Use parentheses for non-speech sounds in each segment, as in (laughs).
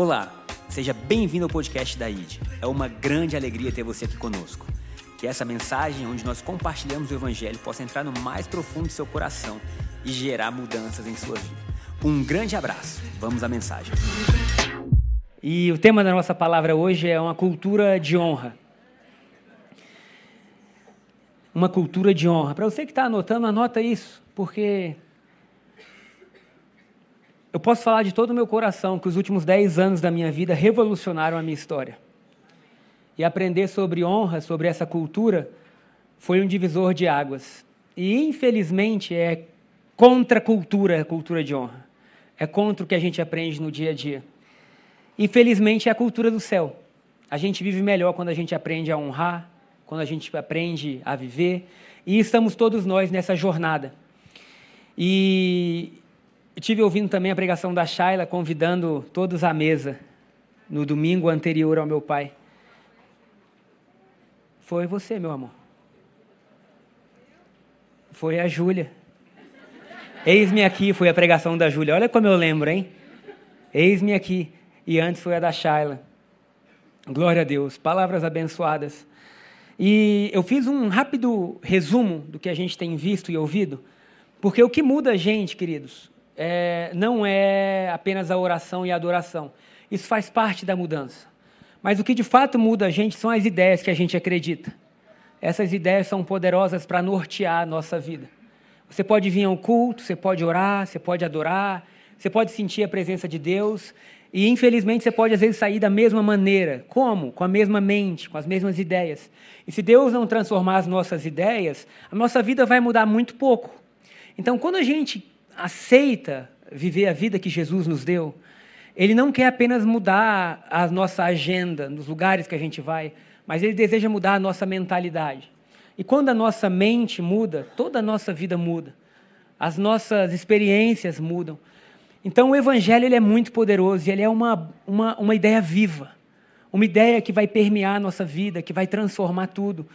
Olá, seja bem-vindo ao podcast da ID. É uma grande alegria ter você aqui conosco. Que essa mensagem, onde nós compartilhamos o Evangelho, possa entrar no mais profundo do seu coração e gerar mudanças em sua vida. Um grande abraço. Vamos à mensagem. E o tema da nossa palavra hoje é uma cultura de honra. Uma cultura de honra. Para você que está anotando, anota isso, porque eu posso falar de todo o meu coração que os últimos 10 anos da minha vida revolucionaram a minha história. E aprender sobre honra, sobre essa cultura, foi um divisor de águas. E, infelizmente, é contra a cultura, a cultura de honra. É contra o que a gente aprende no dia a dia. Infelizmente, é a cultura do céu. A gente vive melhor quando a gente aprende a honrar, quando a gente aprende a viver. E estamos todos nós nessa jornada. E tive ouvindo também a pregação da Shaila, convidando todos à mesa no domingo anterior ao meu pai. Foi você, meu amor. Foi a Júlia. Eis-me aqui, foi a pregação da Júlia. Olha como eu lembro, hein? Eis-me aqui. E antes foi a da Shaila. Glória a Deus. Palavras abençoadas. E eu fiz um rápido resumo do que a gente tem visto e ouvido, porque o que muda a gente, queridos, é, não é apenas a oração e a adoração. Isso faz parte da mudança. Mas o que de fato muda a gente são as ideias que a gente acredita. Essas ideias são poderosas para nortear a nossa vida. Você pode vir ao culto, você pode orar, você pode adorar, você pode sentir a presença de Deus e infelizmente você pode às vezes sair da mesma maneira. Como? Com a mesma mente, com as mesmas ideias. E se Deus não transformar as nossas ideias, a nossa vida vai mudar muito pouco. Então, quando a gente aceita viver a vida que Jesus nos deu, ele não quer apenas mudar a nossa agenda nos lugares que a gente vai, mas ele deseja mudar a nossa mentalidade. E quando a nossa mente muda, toda a nossa vida muda. As nossas experiências mudam. Então o Evangelho ele é muito poderoso e ele é uma, uma, uma ideia viva. Uma ideia que vai permear a nossa vida, que vai transformar tudo.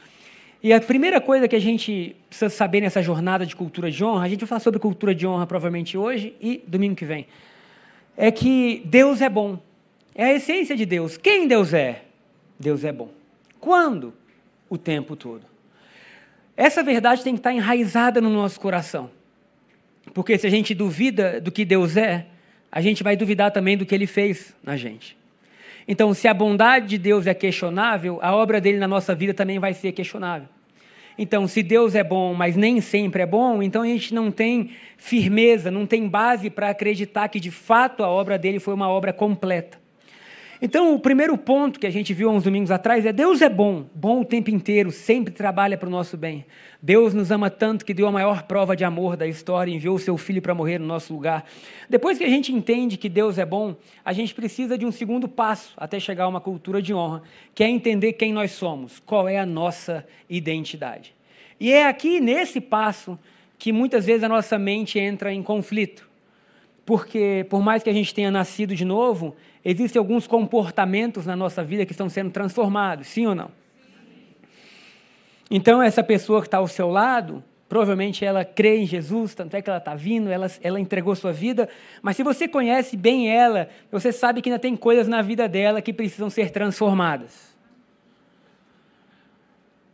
E a primeira coisa que a gente precisa saber nessa jornada de cultura de honra, a gente vai falar sobre cultura de honra provavelmente hoje e domingo que vem, é que Deus é bom. É a essência de Deus. Quem Deus é? Deus é bom. Quando? O tempo todo. Essa verdade tem que estar enraizada no nosso coração. Porque se a gente duvida do que Deus é, a gente vai duvidar também do que ele fez na gente. Então, se a bondade de Deus é questionável, a obra dele na nossa vida também vai ser questionável. Então, se Deus é bom, mas nem sempre é bom, então a gente não tem firmeza, não tem base para acreditar que de fato a obra dele foi uma obra completa. Então, o primeiro ponto que a gente viu há uns domingos atrás é: Deus é bom, bom o tempo inteiro, sempre trabalha para o nosso bem. Deus nos ama tanto que deu a maior prova de amor da história, enviou o seu filho para morrer no nosso lugar. Depois que a gente entende que Deus é bom, a gente precisa de um segundo passo até chegar a uma cultura de honra, que é entender quem nós somos, qual é a nossa identidade. E é aqui, nesse passo, que muitas vezes a nossa mente entra em conflito. Porque, por mais que a gente tenha nascido de novo, existem alguns comportamentos na nossa vida que estão sendo transformados, sim ou não? Então, essa pessoa que está ao seu lado, provavelmente ela crê em Jesus, tanto é que ela está vindo, ela, ela entregou sua vida, mas se você conhece bem ela, você sabe que ainda tem coisas na vida dela que precisam ser transformadas.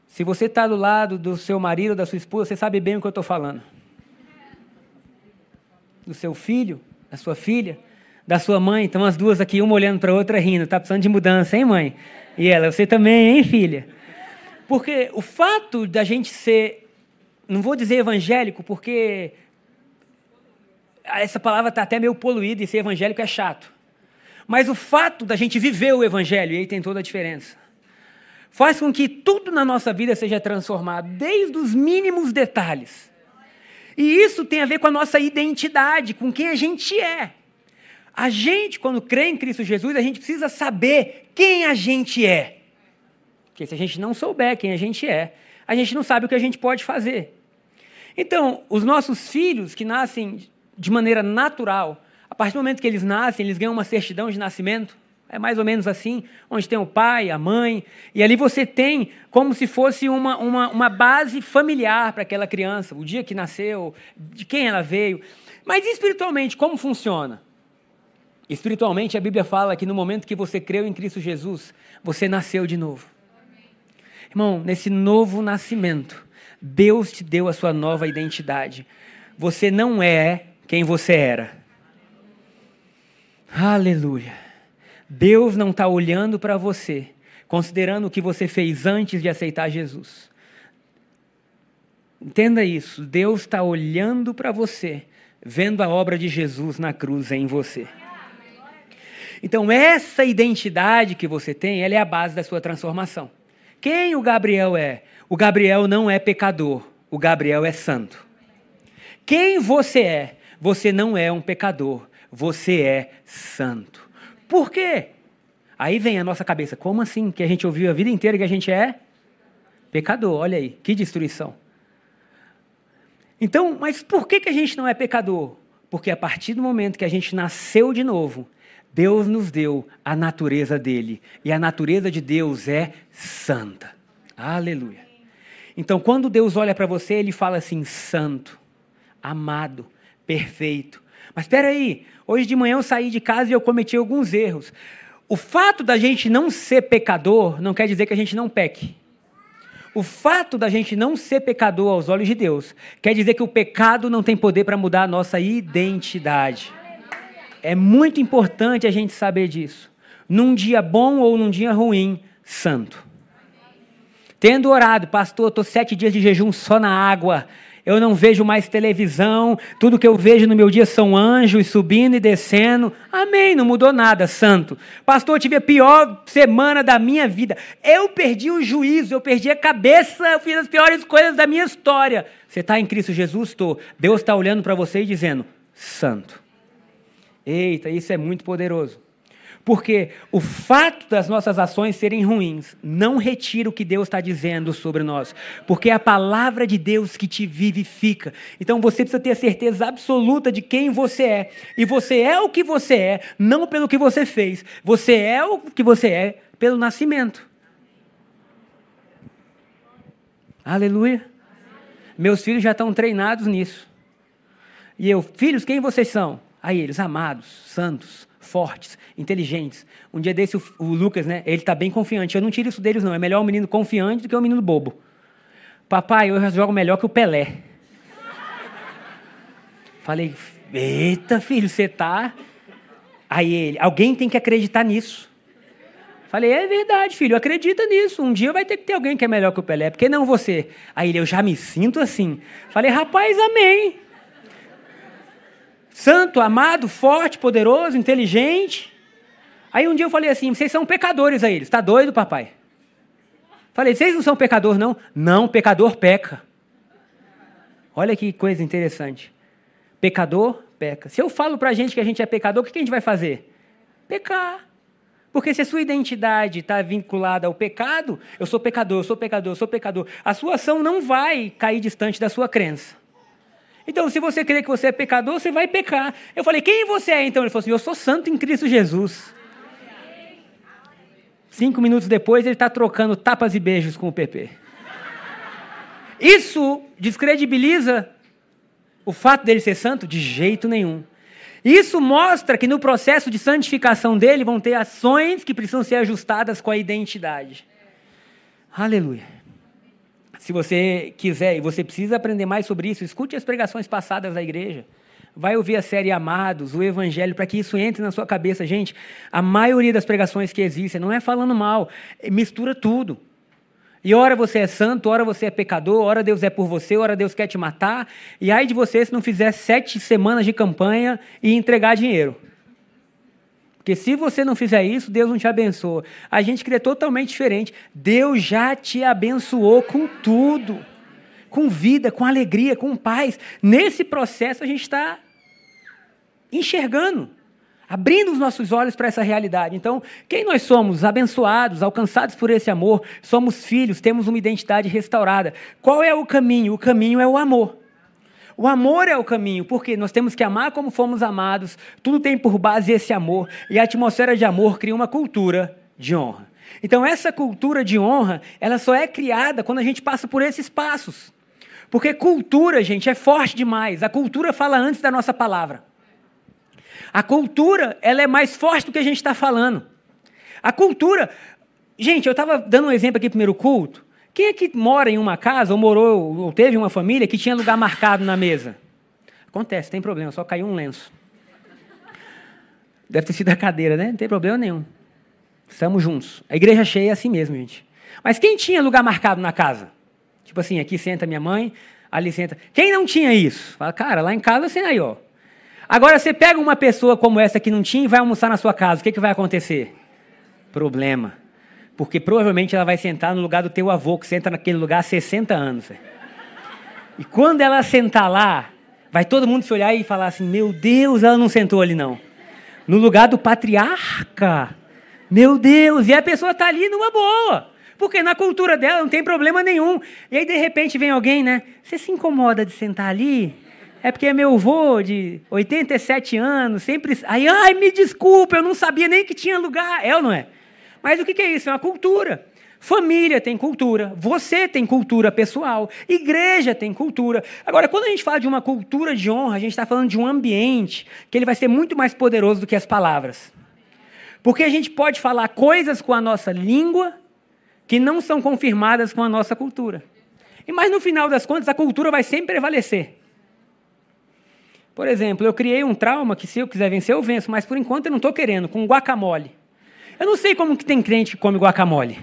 Se você está do lado do seu marido, da sua esposa, você sabe bem o que eu estou falando. Do seu filho, da sua filha, da sua mãe, estão as duas aqui, uma olhando para a outra rindo. Está precisando de mudança, hein, mãe? E ela, você também, hein, filha? Porque o fato da gente ser, não vou dizer evangélico, porque essa palavra está até meio poluída e ser evangélico é chato. Mas o fato da gente viver o evangelho, e aí tem toda a diferença, faz com que tudo na nossa vida seja transformado, desde os mínimos detalhes. E isso tem a ver com a nossa identidade, com quem a gente é. A gente, quando crê em Cristo Jesus, a gente precisa saber quem a gente é. Porque se a gente não souber quem a gente é, a gente não sabe o que a gente pode fazer. Então, os nossos filhos que nascem de maneira natural, a partir do momento que eles nascem, eles ganham uma certidão de nascimento. É mais ou menos assim, onde tem o pai, a mãe, e ali você tem como se fosse uma, uma, uma base familiar para aquela criança, o dia que nasceu, de quem ela veio. Mas espiritualmente, como funciona? Espiritualmente, a Bíblia fala que no momento que você creu em Cristo Jesus, você nasceu de novo. Irmão, nesse novo nascimento, Deus te deu a sua nova identidade. Você não é quem você era. Aleluia. Deus não está olhando para você, considerando o que você fez antes de aceitar Jesus. Entenda isso. Deus está olhando para você, vendo a obra de Jesus na cruz em você. Então, essa identidade que você tem, ela é a base da sua transformação. Quem o Gabriel é? O Gabriel não é pecador, o Gabriel é santo. Quem você é? Você não é um pecador, você é santo. Por quê? Aí vem a nossa cabeça, como assim? Que a gente ouviu a vida inteira que a gente é pecador, olha aí, que destruição. Então, mas por que, que a gente não é pecador? Porque a partir do momento que a gente nasceu de novo, Deus nos deu a natureza dele. E a natureza de Deus é santa. Aleluia. Então, quando Deus olha para você, ele fala assim: santo, amado, perfeito. Mas espera aí, hoje de manhã eu saí de casa e eu cometi alguns erros. O fato da gente não ser pecador não quer dizer que a gente não peque. O fato da gente não ser pecador aos olhos de Deus quer dizer que o pecado não tem poder para mudar a nossa identidade. É muito importante a gente saber disso. Num dia bom ou num dia ruim, santo. Tendo orado, pastor, estou sete dias de jejum só na água eu não vejo mais televisão, tudo que eu vejo no meu dia são anjos subindo e descendo. Amém, não mudou nada, santo. Pastor, eu tive a pior semana da minha vida. Eu perdi o juízo, eu perdi a cabeça, eu fiz as piores coisas da minha história. Você está em Cristo Jesus? Estou. Deus está olhando para você e dizendo: Santo. Eita, isso é muito poderoso. Porque o fato das nossas ações serem ruins não retira o que Deus está dizendo sobre nós. Porque é a palavra de Deus que te vivifica. Então você precisa ter a certeza absoluta de quem você é. E você é o que você é, não pelo que você fez. Você é o que você é pelo nascimento. Aleluia. Meus filhos já estão treinados nisso. E eu, filhos, quem vocês são? Aí eles, amados, santos, fortes, inteligentes. Um dia desse, o, o Lucas, né, ele está bem confiante. Eu não tiro isso deles, não. É melhor um menino confiante do que um menino bobo. Papai, eu jogo melhor que o Pelé. Falei, eita, filho, você tá. Aí ele, alguém tem que acreditar nisso. Falei, é verdade, filho, acredita nisso. Um dia vai ter que ter alguém que é melhor que o Pelé, porque não você? Aí ele, eu já me sinto assim. Falei, rapaz, amém santo, amado, forte, poderoso, inteligente. Aí um dia eu falei assim: vocês são pecadores aí. Eles, está doido, papai? Falei, vocês não são pecador, não? Não, pecador peca. Olha que coisa interessante. Pecador peca. Se eu falo para a gente que a gente é pecador, o que a gente vai fazer? Pecar. Porque se a sua identidade está vinculada ao pecado, eu sou pecador, eu sou pecador, eu sou pecador, a sua ação não vai cair distante da sua crença. Então, se você crê que você é pecador, você vai pecar. Eu falei, quem você é então? Ele falou assim: Eu sou santo em Cristo Jesus. Cinco minutos depois, ele está trocando tapas e beijos com o PP. Isso descredibiliza o fato dele ser santo? De jeito nenhum. Isso mostra que no processo de santificação dele vão ter ações que precisam ser ajustadas com a identidade. Aleluia. Se você quiser e você precisa aprender mais sobre isso, escute as pregações passadas da igreja. Vai ouvir a série Amados, o Evangelho, para que isso entre na sua cabeça. Gente, a maioria das pregações que existem não é falando mal, é mistura tudo. E ora você é santo, ora você é pecador, ora Deus é por você, ora Deus quer te matar. E aí de você se não fizer sete semanas de campanha e entregar dinheiro. Porque se você não fizer isso, Deus não te abençoa. A gente crê totalmente diferente. Deus já te abençoou com tudo. Com vida, com alegria, com paz. Nesse processo a gente está enxergando, abrindo os nossos olhos para essa realidade. Então, quem nós somos? Abençoados, alcançados por esse amor, somos filhos, temos uma identidade restaurada. Qual é o caminho? O caminho é o amor. O amor é o caminho, porque nós temos que amar como fomos amados, tudo tem por base esse amor, e a atmosfera de amor cria uma cultura de honra. Então, essa cultura de honra, ela só é criada quando a gente passa por esses passos. Porque cultura, gente, é forte demais. A cultura fala antes da nossa palavra. A cultura, ela é mais forte do que a gente está falando. A cultura. Gente, eu estava dando um exemplo aqui primeiro culto. Quem é que mora em uma casa, ou morou, ou teve uma família que tinha lugar marcado na mesa? Acontece, tem problema, só caiu um lenço. Deve ter sido a cadeira, né? Não tem problema nenhum. Estamos juntos. A igreja cheia é assim mesmo, gente. Mas quem tinha lugar marcado na casa? Tipo assim, aqui senta minha mãe, ali senta. Quem não tinha isso? Fala, cara, lá em casa você aí, ó. Agora você pega uma pessoa como essa que não tinha e vai almoçar na sua casa, o que, que vai acontecer? Problema. Porque provavelmente ela vai sentar no lugar do teu avô, que senta naquele lugar há 60 anos. E quando ela sentar lá, vai todo mundo se olhar e falar assim: Meu Deus, ela não sentou ali não. No lugar do patriarca. Meu Deus, e a pessoa está ali numa boa. Porque na cultura dela não tem problema nenhum. E aí, de repente, vem alguém, né? Você se incomoda de sentar ali? É porque é meu avô de 87 anos, sempre. Aí, ai, me desculpa, eu não sabia nem que tinha lugar. É ou não é? Mas o que é isso? É uma cultura. Família tem cultura, você tem cultura pessoal, igreja tem cultura. Agora, quando a gente fala de uma cultura de honra, a gente está falando de um ambiente que ele vai ser muito mais poderoso do que as palavras. Porque a gente pode falar coisas com a nossa língua que não são confirmadas com a nossa cultura. E mas no final das contas, a cultura vai sempre prevalecer. Por exemplo, eu criei um trauma que se eu quiser vencer, eu venço, mas por enquanto eu não estou querendo, com guacamole. Eu não sei como que tem crente que come guacamole.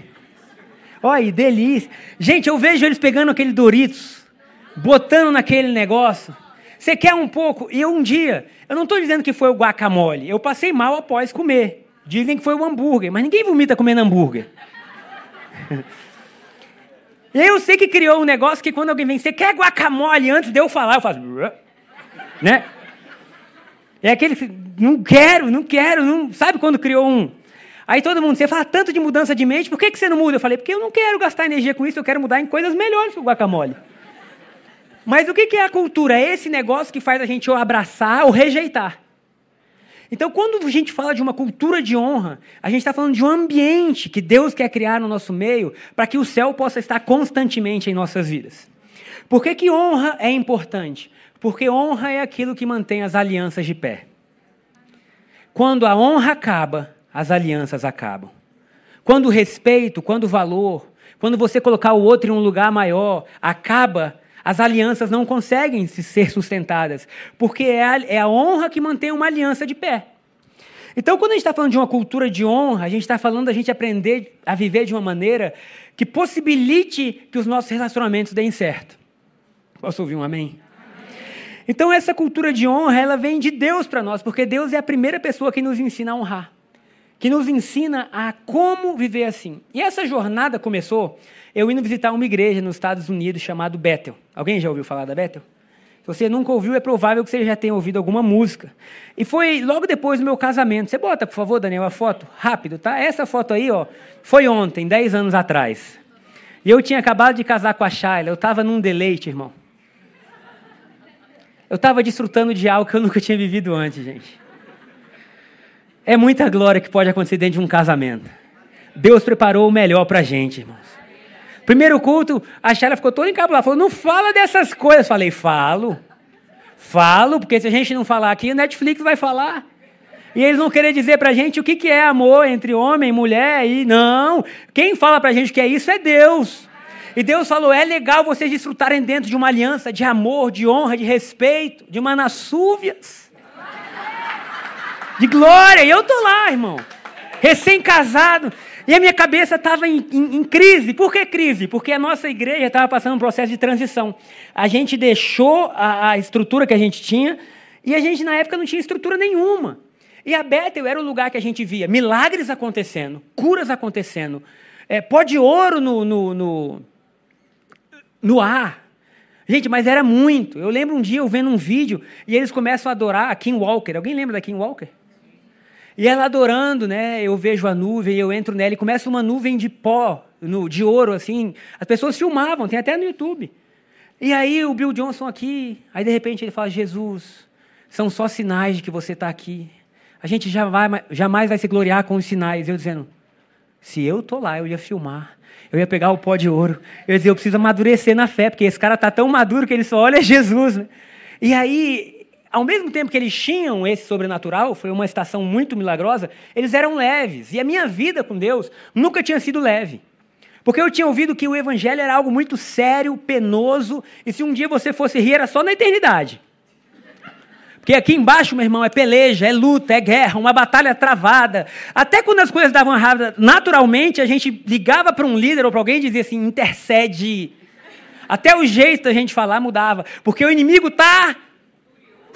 Olha, delícia. Gente, eu vejo eles pegando aquele Doritos, botando naquele negócio. Você quer um pouco? E eu um dia, eu não estou dizendo que foi o guacamole, eu passei mal após comer. Dizem que foi o hambúrguer, mas ninguém vomita comendo hambúrguer. (laughs) E eu sei que criou um negócio que quando alguém vem, você quer guacamole? Antes de eu falar, eu faço. Né? É aquele. Não quero, não quero. Não... Sabe quando criou um? Aí todo mundo, você fala tanto de mudança de mente, por que, que você não muda? Eu falei, porque eu não quero gastar energia com isso, eu quero mudar em coisas melhores que o guacamole. Mas o que é a cultura? É esse negócio que faz a gente ou abraçar ou rejeitar. Então, quando a gente fala de uma cultura de honra, a gente está falando de um ambiente que Deus quer criar no nosso meio para que o céu possa estar constantemente em nossas vidas. Por que, que honra é importante? Porque honra é aquilo que mantém as alianças de pé. Quando a honra acaba, as alianças acabam. Quando o respeito, quando o valor, quando você colocar o outro em um lugar maior, acaba, as alianças não conseguem ser sustentadas, porque é a, é a honra que mantém uma aliança de pé. Então, quando a gente está falando de uma cultura de honra, a gente está falando da gente aprender a viver de uma maneira que possibilite que os nossos relacionamentos deem certo. Posso ouvir um amém? Então, essa cultura de honra, ela vem de Deus para nós, porque Deus é a primeira pessoa que nos ensina a honrar, que nos ensina a como viver assim. E essa jornada começou eu indo visitar uma igreja nos Estados Unidos chamada Bethel. Alguém já ouviu falar da Bethel? Se você nunca ouviu, é provável que você já tenha ouvido alguma música. E foi logo depois do meu casamento. Você bota, por favor, Daniel, a foto? Rápido, tá? Essa foto aí, ó, foi ontem, 10 anos atrás. E eu tinha acabado de casar com a Shayla. Eu estava num deleite, irmão. Eu estava desfrutando de algo que eu nunca tinha vivido antes, gente. É muita glória que pode acontecer dentro de um casamento. Deus preparou o melhor para a gente, irmãos. Primeiro culto, a Sheila ficou toda encabulada. Falou, não fala dessas coisas. Falei, falo. Falo, porque se a gente não falar aqui, o Netflix vai falar. E eles vão querer dizer pra gente o que, que é amor entre homem e mulher. E não, quem fala pra gente que é isso é Deus. E Deus falou: é legal vocês desfrutarem dentro de uma aliança de amor, de honra, de respeito, de manassúvias, de glória. E eu tô lá, irmão, recém-casado. E a minha cabeça estava em, em, em, crise. Por que crise? Porque a nossa igreja estava passando um processo de transição. A gente deixou a, a, estrutura que a gente tinha e a gente, na época, não tinha estrutura nenhuma. E a Bethel era o lugar que a gente via milagres acontecendo, curas acontecendo, é, pó de ouro no, no, no, no ar. Gente, mas era muito. Eu lembro um dia eu vendo um vídeo e eles começam a adorar a Kim Walker. Alguém lembra da Kim Walker? E ela adorando, né? Eu vejo a nuvem, eu entro nela e começa uma nuvem de pó, no, de ouro, assim. As pessoas filmavam, tem até no YouTube. E aí o Bill Johnson aqui, aí de repente ele fala: Jesus, são só sinais de que você está aqui. A gente jamais, jamais vai se gloriar com os sinais. Eu dizendo: se eu tô lá, eu ia filmar. Eu ia pegar o pó de ouro. Eu ia dizer: eu preciso amadurecer na fé, porque esse cara está tão maduro que ele só olha Jesus. Né? E aí ao mesmo tempo que eles tinham esse sobrenatural, foi uma estação muito milagrosa, eles eram leves. E a minha vida com Deus nunca tinha sido leve. Porque eu tinha ouvido que o evangelho era algo muito sério, penoso, e se um dia você fosse rir, era só na eternidade. Porque aqui embaixo, meu irmão, é peleja, é luta, é guerra, uma batalha travada. Até quando as coisas davam errado, naturalmente a gente ligava para um líder ou para alguém e dizia assim: intercede. Até o jeito da gente falar mudava. Porque o inimigo está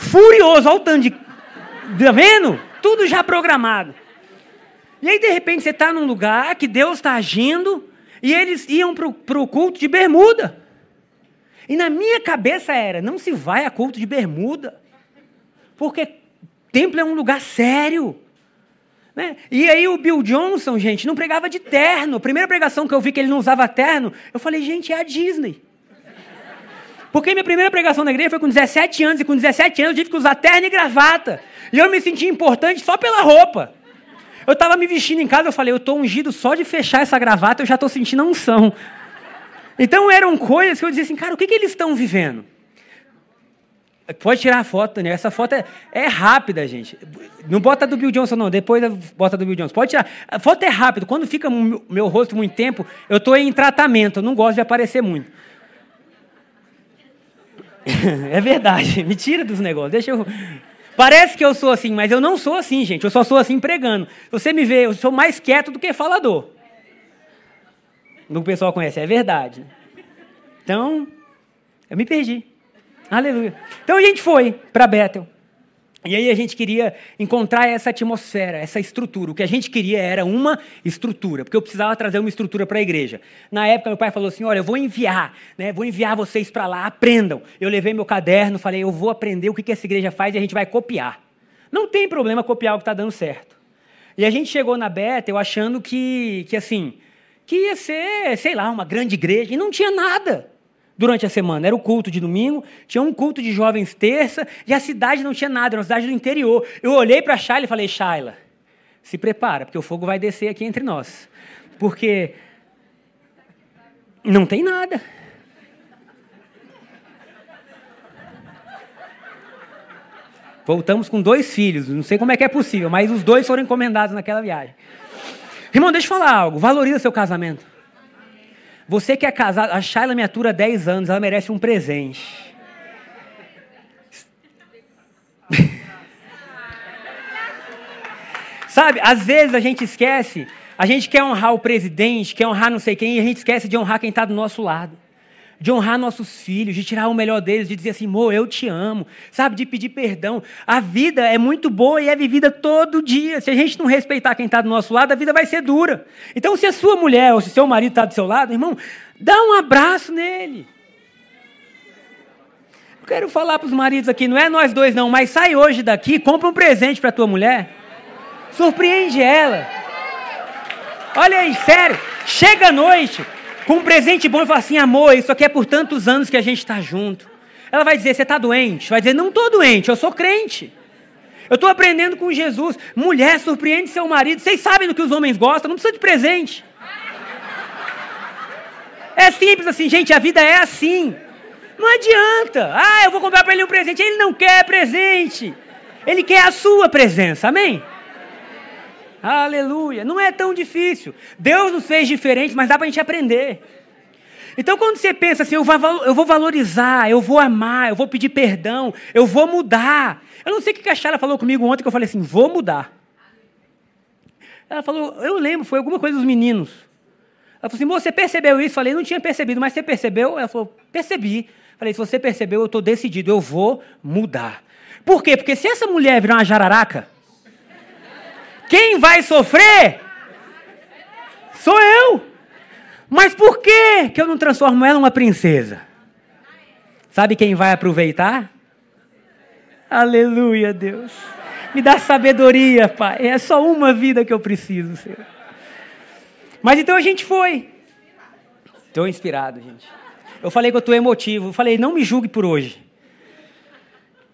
furioso, olha o tanto de. Tá vendo? Tudo já programado. E aí, de repente, você está num lugar que Deus está agindo e eles iam para o culto de bermuda. E na minha cabeça era: não se vai a culto de bermuda, porque templo é um lugar sério. Né? E aí o Bill Johnson, gente, não pregava de terno. A primeira pregação que eu vi que ele não usava terno, eu falei, gente, é a Disney. Porque minha primeira pregação na igreja foi com 17 anos, e com 17 anos eu tive que usar terno e gravata. E eu me sentia importante só pela roupa. Eu estava me vestindo em casa, eu falei, eu estou ungido só de fechar essa gravata, eu já estou sentindo a unção. Então eram coisas que eu dizia assim, cara, o que, que eles estão vivendo? Pode tirar a foto, né? Essa foto é, é, rápida, gente. Não bota do Bill Johnson, não. Depois bota do Bill Johnson. Pode tirar. A foto é rápida. Quando fica meu, meu rosto muito tempo, eu estou em tratamento. Eu não gosto de aparecer muito. (laughs) é verdade. Me tira dos negócios. Deixa eu. Parece que eu sou assim, mas eu não sou assim, gente. Eu só sou assim pregando. Você me vê, eu sou mais quieto do que falador. O pessoal conhece, é verdade. Então, eu me perdi. Aleluia. Então a gente foi para Bethel. E aí a gente queria encontrar essa atmosfera, essa estrutura. O que a gente queria era uma estrutura, porque eu precisava trazer uma estrutura para a igreja. Na época meu pai falou assim: "Olha, eu vou enviar, né? Vou enviar vocês para lá, aprendam". Eu levei meu caderno, falei: "Eu vou aprender o que que essa igreja faz e a gente vai copiar". Não tem problema copiar o que está dando certo. E a gente chegou na Bethel achando que que assim, que ia ser, sei lá, uma grande igreja e não tinha nada durante a semana. Era o culto de domingo, tinha um culto de jovens terça, e a cidade não tinha nada, era uma cidade do interior. Eu olhei para a Shaila e falei, Shaila, se prepara, porque o fogo vai descer aqui entre nós. Porque não tem nada. Voltamos com dois filhos, não sei como é que é possível, mas os dois foram encomendados naquela viagem. Irmão, deixa eu falar algo, valoriza seu casamento. Você que é casado, a Shayla me atura há 10 anos, ela merece um presente. (laughs) Sabe, às vezes a gente esquece, a gente quer honrar o presidente, quer honrar não sei quem, e a gente esquece de honrar quem está do nosso lado de honrar nossos filhos, de tirar o melhor deles, de dizer assim, amor, eu te amo, sabe, de pedir perdão. A vida é muito boa e é vivida todo dia. Se a gente não respeitar quem está do nosso lado, a vida vai ser dura. Então, se a sua mulher ou se seu marido está do seu lado, irmão, dá um abraço nele. Eu quero falar para os maridos aqui, não é nós dois não, mas sai hoje daqui, compra um presente para tua mulher, surpreende ela. Olha aí, sério, chega à noite, com um presente bom e fala assim: amor, isso aqui é por tantos anos que a gente está junto. Ela vai dizer: você está doente? Vai dizer: não estou doente, eu sou crente. Eu estou aprendendo com Jesus. Mulher, surpreende seu marido. Vocês sabem do que os homens gostam, não precisa de presente. É simples assim, gente, a vida é assim. Não adianta. Ah, eu vou comprar para ele um presente. Ele não quer presente. Ele quer a sua presença. Amém? Aleluia. Não é tão difícil. Deus nos fez diferentes, mas dá para a gente aprender. Então, quando você pensa assim, eu vou valorizar, eu vou amar, eu vou pedir perdão, eu vou mudar. Eu não sei o que a Chala falou comigo ontem, que eu falei assim, vou mudar. Ela falou, eu lembro, foi alguma coisa dos meninos. Ela falou assim, você percebeu isso? Eu falei, não tinha percebido, mas você percebeu? Ela falou, percebi. Eu falei, se você percebeu, eu estou decidido, eu vou mudar. Por quê? Porque se essa mulher virar uma jararaca, quem vai sofrer sou eu. Mas por que, que eu não transformo ela numa princesa? Sabe quem vai aproveitar? Aleluia, Deus. Me dá sabedoria, Pai. É só uma vida que eu preciso, Senhor. Mas então a gente foi. Estou inspirado, gente. Eu falei que eu estou emotivo. Eu falei, não me julgue por hoje.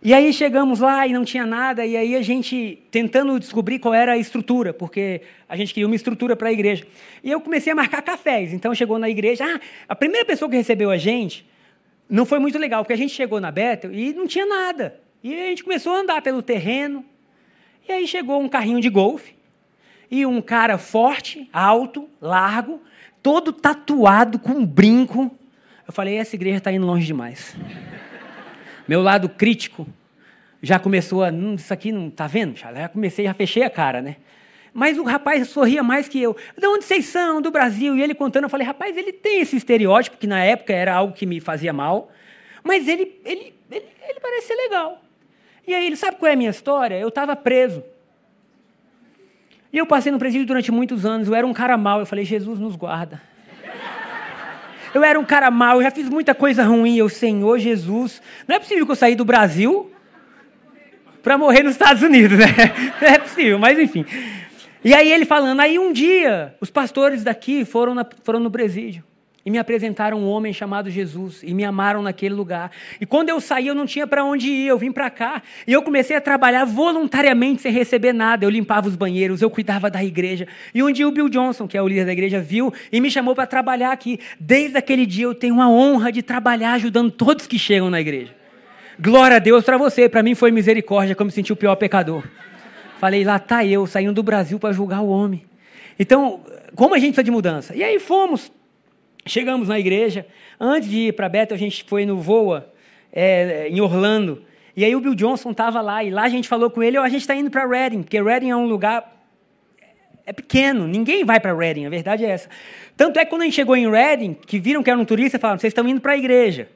E aí chegamos lá e não tinha nada, e aí a gente tentando descobrir qual era a estrutura, porque a gente queria uma estrutura para a igreja. E eu comecei a marcar cafés. Então chegou na igreja, ah, a primeira pessoa que recebeu a gente não foi muito legal, porque a gente chegou na Bethel e não tinha nada. E a gente começou a andar pelo terreno. E aí chegou um carrinho de golfe. E um cara forte, alto, largo, todo tatuado, com um brinco. Eu falei, essa igreja está indo longe demais. Meu lado crítico já começou a. Hum, isso aqui não. Tá vendo? Já comecei, já fechei a cara, né? Mas o rapaz sorria mais que eu. De onde vocês são? Do Brasil. E ele contando, eu falei, rapaz, ele tem esse estereótipo, que na época era algo que me fazia mal. Mas ele, ele, ele, ele parece ser legal. E aí, ele sabe qual é a minha história? Eu estava preso. E eu passei no presídio durante muitos anos. Eu era um cara mau. Eu falei, Jesus nos guarda. Eu era um cara mau, eu já fiz muita coisa ruim. Eu, Senhor Jesus, não é possível que eu saí do Brasil para morrer nos Estados Unidos, né? (laughs) Não é possível, mas enfim. E aí ele falando, aí um dia os pastores daqui foram, na, foram no presídio e me apresentaram um homem chamado Jesus e me amaram naquele lugar. E quando eu saí, eu não tinha para onde ir, eu vim para cá e eu comecei a trabalhar voluntariamente sem receber nada. Eu limpava os banheiros, eu cuidava da igreja. E um dia o Bill Johnson, que é o líder da igreja, viu e me chamou para trabalhar aqui. Desde aquele dia eu tenho a honra de trabalhar ajudando todos que chegam na igreja. Glória a Deus para você, para mim foi misericórdia, como senti o pior pecador. Falei, lá tá eu, saindo do Brasil para julgar o homem. Então, como a gente precisa de mudança? E aí fomos, chegamos na igreja. Antes de ir para Bethel, a gente foi no Voa, é, em Orlando. E aí o Bill Johnson estava lá, e lá a gente falou com ele, oh, a gente está indo para Reading, porque Reading é um lugar é pequeno, ninguém vai para Reading, a verdade é essa. Tanto é que quando a gente chegou em Reading, que viram que era um turista, falaram, vocês estão indo para a igreja.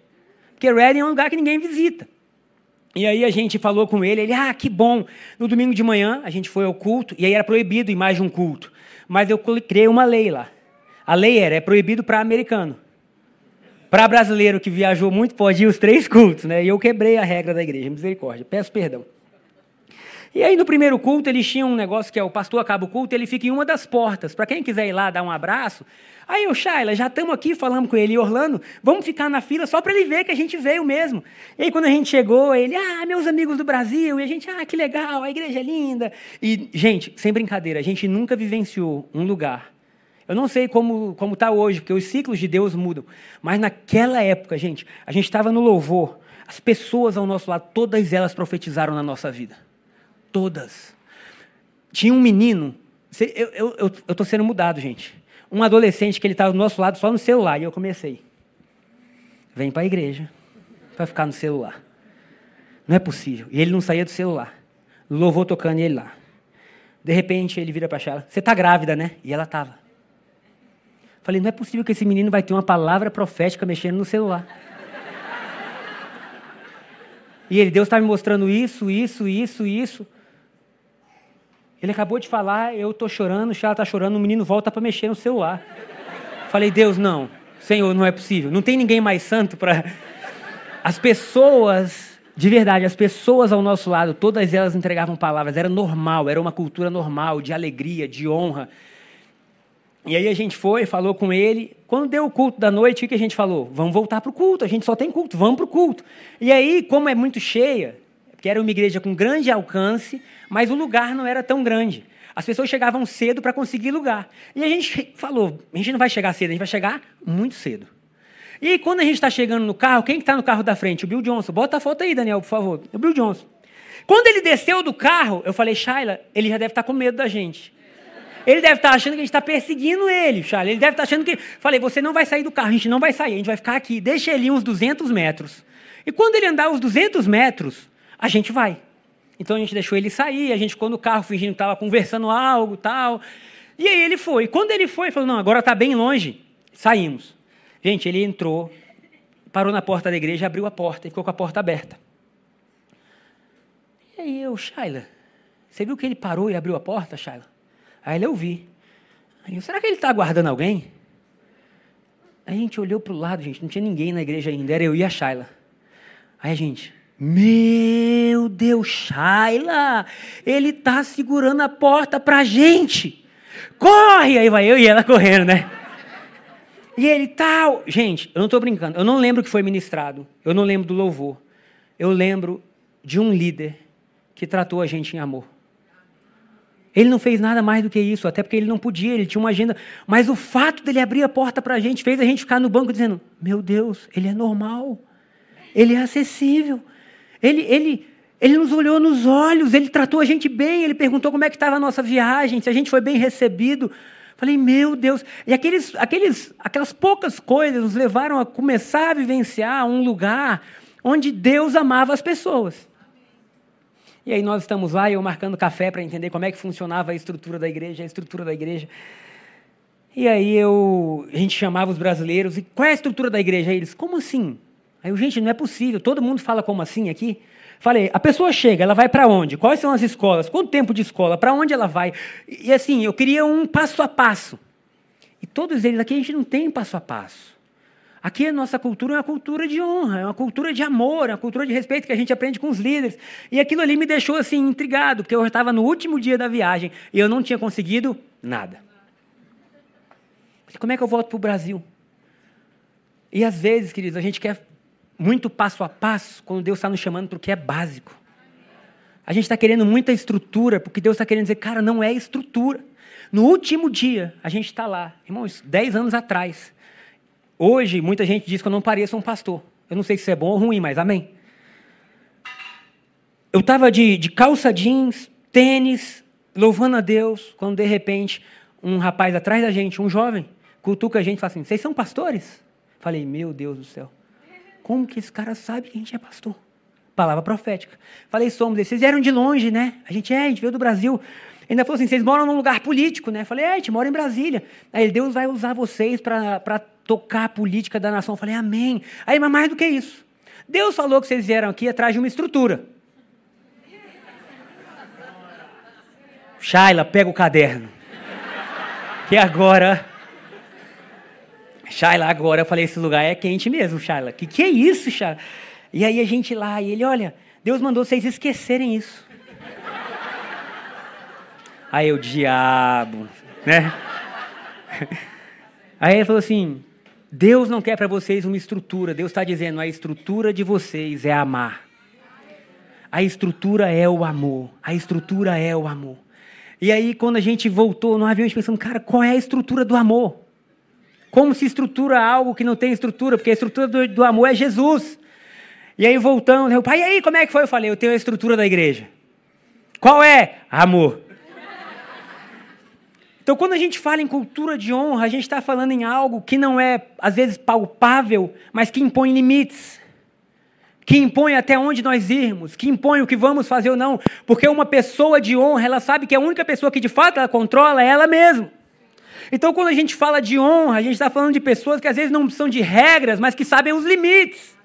Porque Reading é um lugar que ninguém visita. E aí a gente falou com ele, ele, ah, que bom. No domingo de manhã a gente foi ao culto, e aí era proibido ir mais de um culto. Mas eu criei uma lei lá. A lei era, é proibido para americano. Para brasileiro que viajou muito, pode ir os três cultos, né? E eu quebrei a regra da igreja, misericórdia, peço perdão. E aí no primeiro culto eles tinham um negócio que é o pastor acaba o culto, ele fica em uma das portas. Para quem quiser ir lá dar um abraço, Aí o Shaila, já estamos aqui falando com ele, e Orlando, vamos ficar na fila só para ele ver que a gente veio mesmo. E aí quando a gente chegou, ele, ah, meus amigos do Brasil, e a gente, ah, que legal, a igreja é linda. E, gente, sem brincadeira, a gente nunca vivenciou um lugar. Eu não sei como está hoje, porque os ciclos de Deus mudam. Mas naquela época, gente, a gente estava no louvor, as pessoas ao nosso lado, todas elas profetizaram na nossa vida. Todas. Tinha um menino, eu estou sendo mudado, gente um adolescente que ele estava do nosso lado só no celular. E eu comecei. Vem para a igreja para ficar no celular. Não é possível. E ele não saía do celular. Louvou tocando ele lá. De repente ele vira para a. Você está grávida, né? E ela estava. Falei, não é possível que esse menino vai ter uma palavra profética mexendo no celular. E ele, Deus está me mostrando isso, isso, isso, isso. Ele acabou de falar, eu estou chorando, o Chá está chorando, o menino volta para mexer no celular. Falei, Deus, não. Senhor, não é possível. Não tem ninguém mais santo para. (laughs) As pessoas, de verdade, as pessoas ao nosso lado, todas elas entregavam palavras. Era normal, era uma cultura normal, de alegria, de honra. E aí a gente foi, falou com ele. Quando deu o culto da noite, o que a gente falou? Vamos voltar para o culto, a gente só tem culto, vamos para o culto. E aí, como é muito cheia, que era uma igreja com grande alcance, mas o lugar não era tão grande. As pessoas chegavam cedo para conseguir lugar. E a gente falou: a gente não vai chegar cedo, a gente vai chegar muito cedo. E quando a gente está chegando no carro, quem está no carro da frente? O Bill Johnson. Bota a foto aí, Daniel, por favor. O Bill Johnson. Quando ele desceu do carro, eu falei: Shaila, ele já deve estar tá com medo da gente. Ele deve estar achando que a gente está perseguindo ele, Shaila. Ele deve estar achando que. Falei: você não vai sair do carro, a gente não vai sair, a gente vai ficar aqui. Deixa ele uns 200 metros. E quando ele andar uns 200 metros, a gente vai. Então a gente deixou ele sair, a gente ficou no carro fingindo que estava conversando algo tal. E aí ele foi. Quando ele foi, falou: não, agora está bem longe. Saímos. Gente, ele entrou, parou na porta da igreja, abriu a porta e ficou com a porta aberta. E aí eu, Shaila, você viu que ele parou e abriu a porta, Shaila? Aí ele, eu vi. Aí eu, será que ele está aguardando alguém? Aí a gente olhou para o lado, gente, não tinha ninguém na igreja ainda, era eu e a Shaila. Aí a gente, meu Deus, Shaila, ele está segurando a porta para a gente. Corre! Aí vai eu e ela correndo, né? E ele tal. Gente, eu não estou brincando. Eu não lembro o que foi ministrado. Eu não lembro do louvor. Eu lembro de um líder que tratou a gente em amor. Ele não fez nada mais do que isso, até porque ele não podia, ele tinha uma agenda. Mas o fato dele abrir a porta para a gente fez a gente ficar no banco dizendo: Meu Deus, ele é normal, ele é acessível, ele, ele, Ele nos olhou nos olhos, ele tratou a gente bem, ele perguntou como é que estava a nossa viagem, se a gente foi bem recebido. Falei, meu Deus. E aqueles, aqueles, aquelas poucas coisas nos levaram a começar a vivenciar um lugar onde Deus amava as pessoas. E aí nós estamos lá, eu marcando café para entender como é que funcionava a estrutura da igreja, a estrutura da igreja. E aí eu, a gente chamava os brasileiros, e qual é a estrutura da igreja? Aí eles, como assim? Aí eu, gente, não é possível, todo mundo fala como assim aqui? Falei, a pessoa chega, ela vai para onde? Quais são as escolas? Quanto tempo de escola? Para onde ela vai? E assim, eu queria um passo a passo. E todos eles aqui a gente não tem passo a passo. Aqui a nossa cultura é uma cultura de honra, é uma cultura de amor, é uma cultura de respeito que a gente aprende com os líderes. E aquilo ali me deixou assim intrigado, porque eu estava no último dia da viagem e eu não tinha conseguido nada. Como é que eu volto para o Brasil? E às vezes, queridos, a gente quer muito passo a passo quando Deus está nos chamando para o que é básico. A gente está querendo muita estrutura, porque Deus está querendo dizer, cara, não é estrutura. No último dia, a gente está lá, irmãos, dez anos atrás. Hoje, muita gente diz que eu não pareço um pastor. Eu não sei se isso é bom ou ruim, mas amém. Eu estava de, de calça jeans, tênis, louvando a Deus, quando de repente um rapaz atrás da gente, um jovem, cutuca a gente e fala assim: Vocês são pastores? Falei, meu Deus do céu. Como que esse cara sabe que a gente é pastor? Palavra profética. Falei, somos. Vocês vieram de longe, né? A gente é, a gente veio do Brasil. Ainda falou assim: vocês moram num lugar político, né? Falei, é, a gente mora em Brasília. Aí ele, Deus vai usar vocês para tocar a política da nação. Falei, amém. Aí, mas mais do que isso. Deus falou que vocês vieram aqui atrás de uma estrutura. Shaila, pega o caderno. Que agora Shaila, agora eu falei, esse lugar é quente mesmo, Shaila. Que que é isso, Shaila? E aí a gente lá, e ele, olha, Deus mandou vocês esquecerem isso. Aí o diabo, né? Aí ele falou assim: Deus não quer para vocês uma estrutura. Deus está dizendo: a estrutura de vocês é amar. A estrutura é o amor. A estrutura é o amor. E aí, quando a gente voltou no avião, a gente pensando, cara, qual é a estrutura do amor? Como se estrutura algo que não tem estrutura? Porque a estrutura do, do amor é Jesus. E aí voltando, meu pai, e aí, como é que foi? Eu falei, eu tenho a estrutura da igreja. Qual é? Amor. Então, quando a gente fala em cultura de honra, a gente está falando em algo que não é, às vezes, palpável, mas que impõe limites. Que impõe até onde nós irmos, que impõe o que vamos fazer ou não. Porque uma pessoa de honra, ela sabe que a única pessoa que de fato ela controla é ela mesma. Então, quando a gente fala de honra, a gente está falando de pessoas que às vezes não são de regras, mas que sabem os limites.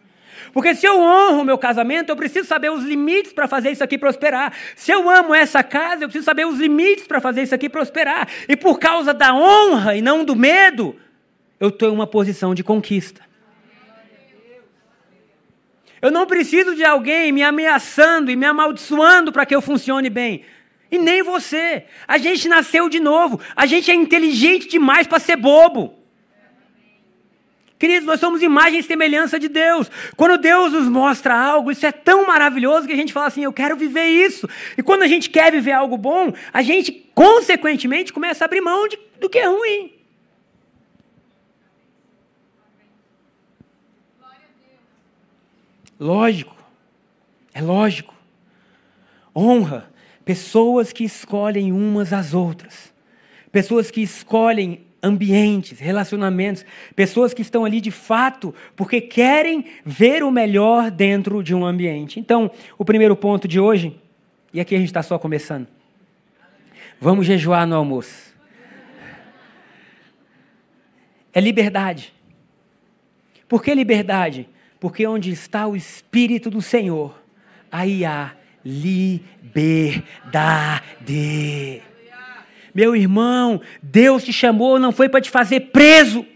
Porque se eu honro o meu casamento, eu preciso saber os limites para fazer isso aqui prosperar. Se eu amo essa casa, eu preciso saber os limites para fazer isso aqui prosperar. E por causa da honra e não do medo, eu estou em uma posição de conquista. Eu não preciso de alguém me ameaçando e me amaldiçoando para que eu funcione bem. E nem você. A gente nasceu de novo. A gente é inteligente demais para ser bobo. Queridos, nós somos imagem e semelhança de Deus. Quando Deus nos mostra algo, isso é tão maravilhoso que a gente fala assim: eu quero viver isso. E quando a gente quer viver algo bom, a gente, consequentemente, começa a abrir mão de, do que é ruim. Lógico. É lógico. Honra Pessoas que escolhem umas às outras. Pessoas que escolhem ambientes, relacionamentos, pessoas que estão ali de fato porque querem ver o melhor dentro de um ambiente. Então, o primeiro ponto de hoje, e aqui a gente está só começando. Vamos jejuar no almoço. É liberdade. Por que liberdade? Porque onde está o Espírito do Senhor, aí há liberdade. Meu irmão, Deus te chamou, não foi para te fazer preso.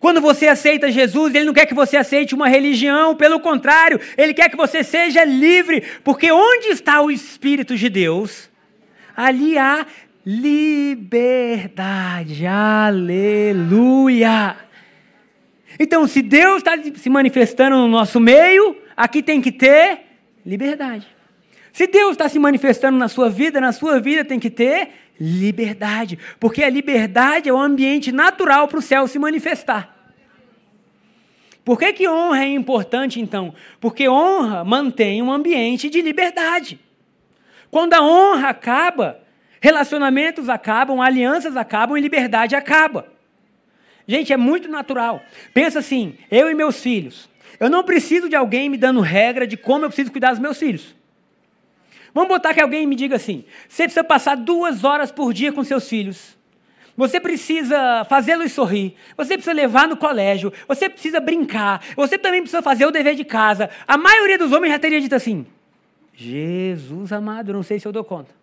Quando você aceita Jesus, Ele não quer que você aceite uma religião, pelo contrário, Ele quer que você seja livre, porque onde está o Espírito de Deus, ali há liberdade. Aleluia! Então, se Deus está se manifestando no nosso meio, aqui tem que ter liberdade. Se Deus está se manifestando na sua vida, na sua vida tem que ter liberdade, porque a liberdade é o ambiente natural para o céu se manifestar. Por que, que honra é importante, então? Porque honra mantém um ambiente de liberdade. Quando a honra acaba, relacionamentos acabam, alianças acabam e liberdade acaba. Gente, é muito natural. Pensa assim: eu e meus filhos. Eu não preciso de alguém me dando regra de como eu preciso cuidar dos meus filhos. Vamos botar que alguém me diga assim: você precisa passar duas horas por dia com seus filhos. Você precisa fazê-los sorrir. Você precisa levar no colégio. Você precisa brincar. Você também precisa fazer o dever de casa. A maioria dos homens já teria dito assim: Jesus amado, não sei se eu dou conta.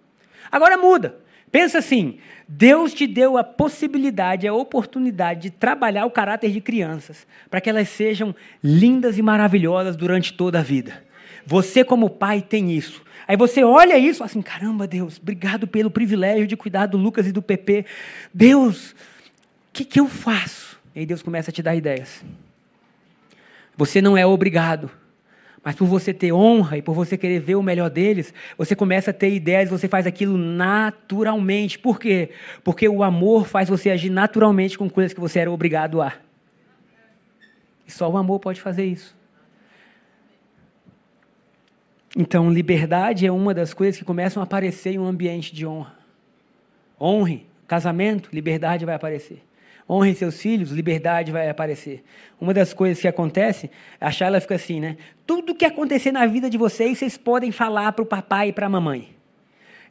Agora muda. Pensa assim: Deus te deu a possibilidade, a oportunidade de trabalhar o caráter de crianças, para que elas sejam lindas e maravilhosas durante toda a vida. Você, como pai, tem isso. Aí você olha isso e fala assim: caramba, Deus, obrigado pelo privilégio de cuidar do Lucas e do PP. Deus, o que, que eu faço? E aí Deus começa a te dar ideias. Você não é obrigado mas por você ter honra e por você querer ver o melhor deles, você começa a ter ideias, você faz aquilo naturalmente. Por quê? Porque o amor faz você agir naturalmente com coisas que você era obrigado a. E só o amor pode fazer isso. Então, liberdade é uma das coisas que começam a aparecer em um ambiente de honra. Honre, casamento, liberdade vai aparecer. Honrem seus filhos, liberdade vai aparecer. Uma das coisas que acontece, a Shayla fica assim, né? Tudo que acontecer na vida de vocês, vocês podem falar para o papai e para a mamãe.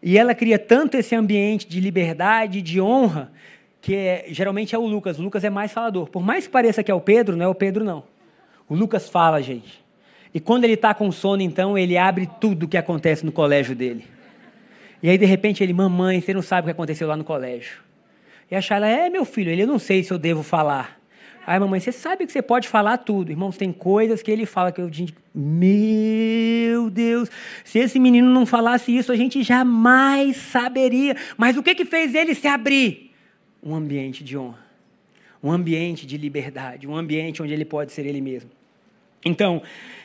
E ela cria tanto esse ambiente de liberdade, de honra, que é, geralmente é o Lucas. O Lucas é mais falador. Por mais que pareça que é o Pedro, não é o Pedro, não. O Lucas fala, gente. E quando ele está com sono, então, ele abre tudo o que acontece no colégio dele. E aí, de repente, ele, mamãe, você não sabe o que aconteceu lá no colégio. E a Shayla, é meu filho, ele, eu não sei se eu devo falar. Aí, mamãe, você sabe que você pode falar tudo. Irmãos, tem coisas que ele fala que eu digo, meu Deus, se esse menino não falasse isso, a gente jamais saberia. Mas o que, que fez ele se abrir? Um ambiente de honra, um ambiente de liberdade, um ambiente onde ele pode ser ele mesmo. Então,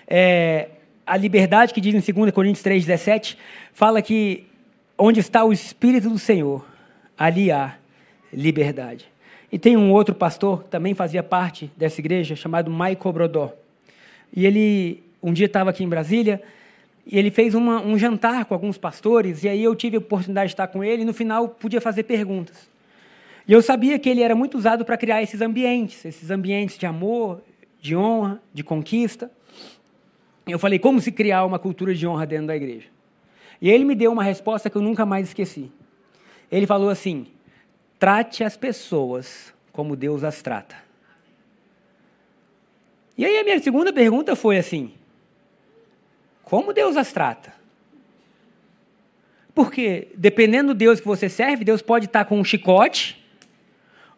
é, a liberdade que diz em 2 Coríntios 3,17, fala que onde está o Espírito do Senhor, ali há liberdade. E tem um outro pastor, também fazia parte dessa igreja, chamado Michael Brodó. E ele, um dia estava aqui em Brasília, e ele fez uma, um jantar com alguns pastores, e aí eu tive a oportunidade de estar com ele, e no final podia fazer perguntas. E eu sabia que ele era muito usado para criar esses ambientes, esses ambientes de amor, de honra, de conquista. Eu falei, como se criar uma cultura de honra dentro da igreja? E ele me deu uma resposta que eu nunca mais esqueci. Ele falou assim: Trate as pessoas como Deus as trata. E aí a minha segunda pergunta foi assim: como Deus as trata? Porque dependendo do Deus que você serve, Deus pode estar com um chicote,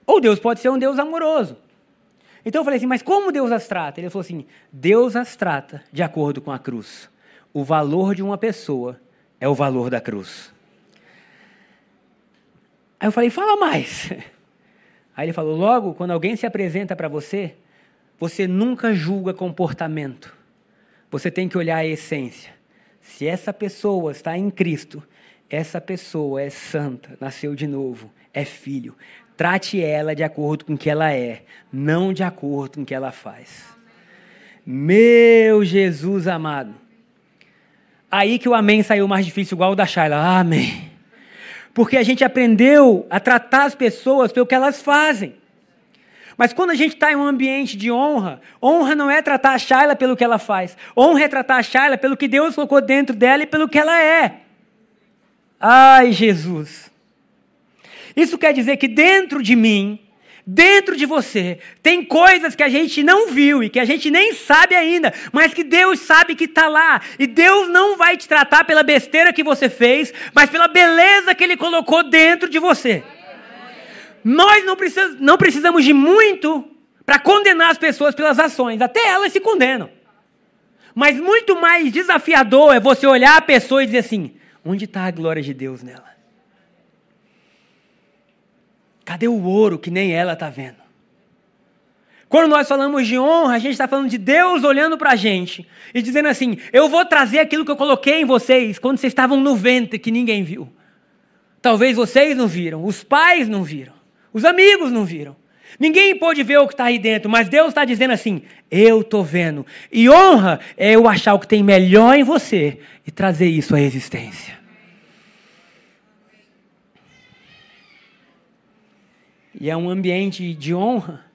ou Deus pode ser um Deus amoroso. Então eu falei assim, mas como Deus as trata? Ele falou assim: Deus as trata de acordo com a cruz. O valor de uma pessoa é o valor da cruz. Aí eu falei, fala mais. (laughs) Aí ele falou: logo, quando alguém se apresenta para você, você nunca julga comportamento. Você tem que olhar a essência. Se essa pessoa está em Cristo, essa pessoa é santa, nasceu de novo, é filho. Trate ela de acordo com o que ela é, não de acordo com o que ela faz. Meu Jesus amado. Aí que o amém saiu mais difícil, igual o da Shayla. Amém porque a gente aprendeu a tratar as pessoas pelo que elas fazem. Mas quando a gente está em um ambiente de honra, honra não é tratar a Shayla pelo que ela faz, honra é tratar a Shayla pelo que Deus colocou dentro dela e pelo que ela é. Ai, Jesus. Isso quer dizer que dentro de mim Dentro de você tem coisas que a gente não viu e que a gente nem sabe ainda, mas que Deus sabe que está lá. E Deus não vai te tratar pela besteira que você fez, mas pela beleza que Ele colocou dentro de você. Nós não, precisamos, não precisamos de muito para condenar as pessoas pelas ações, até elas se condenam. Mas muito mais desafiador é você olhar a pessoa e dizer assim: onde está a glória de Deus nela? Cadê o ouro que nem ela está vendo? Quando nós falamos de honra, a gente está falando de Deus olhando para a gente e dizendo assim: Eu vou trazer aquilo que eu coloquei em vocês quando vocês estavam no ventre que ninguém viu. Talvez vocês não viram, os pais não viram, os amigos não viram. Ninguém pode ver o que está aí dentro, mas Deus está dizendo assim: eu estou vendo. E honra é eu achar o que tem melhor em você e trazer isso à existência. E é um ambiente de honra